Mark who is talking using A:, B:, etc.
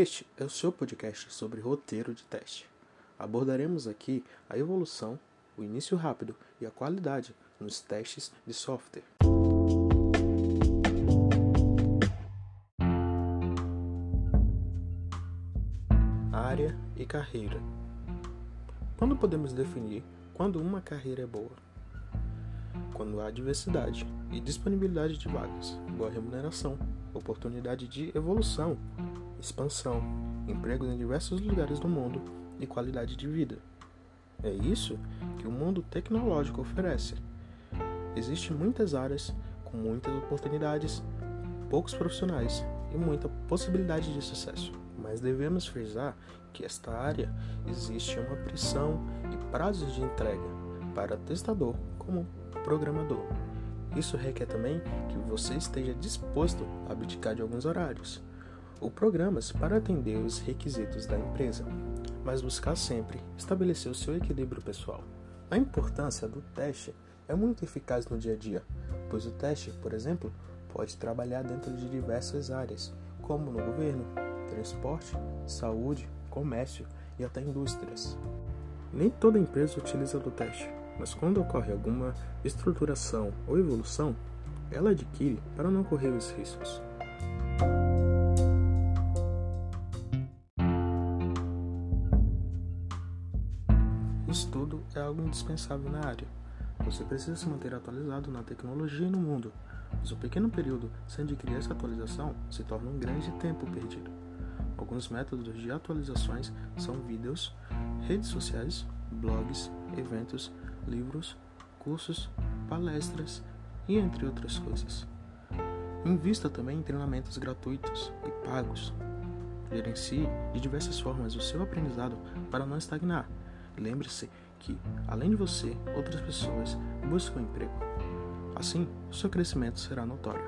A: Este é o seu podcast sobre roteiro de teste. Abordaremos aqui a evolução, o início rápido e a qualidade nos testes de software. Área e carreira. Quando podemos definir quando uma carreira é boa? Quando há diversidade e disponibilidade de vagas, boa remuneração, oportunidade de evolução, expansão, empregos em diversos lugares do mundo e qualidade de vida. É isso que o mundo tecnológico oferece. Existem muitas áreas com muitas oportunidades, poucos profissionais e muita possibilidade de sucesso. Mas devemos frisar que esta área existe uma pressão e prazos de entrega para testador como programador. Isso requer também que você esteja disposto a abdicar de alguns horários ou programas para atender os requisitos da empresa, mas buscar sempre estabelecer o seu equilíbrio pessoal. A importância do teste é muito eficaz no dia a dia, pois o teste, por exemplo, pode trabalhar dentro de diversas áreas, como no governo, transporte, saúde, comércio e até indústrias. Nem toda empresa utiliza do teste, mas quando ocorre alguma estruturação ou evolução, ela adquire para não correr os riscos. Estudo é algo indispensável na área. Você precisa se manter atualizado na tecnologia e no mundo, mas o pequeno período sem adquirir essa atualização se torna um grande tempo perdido. Alguns métodos de atualizações são vídeos, redes sociais, blogs, eventos, livros, cursos, palestras e entre outras coisas. Invista também em treinamentos gratuitos e pagos. Gerencie de diversas formas o seu aprendizado para não estagnar Lembre-se que, além de você, outras pessoas buscam emprego. Assim, seu crescimento será notório.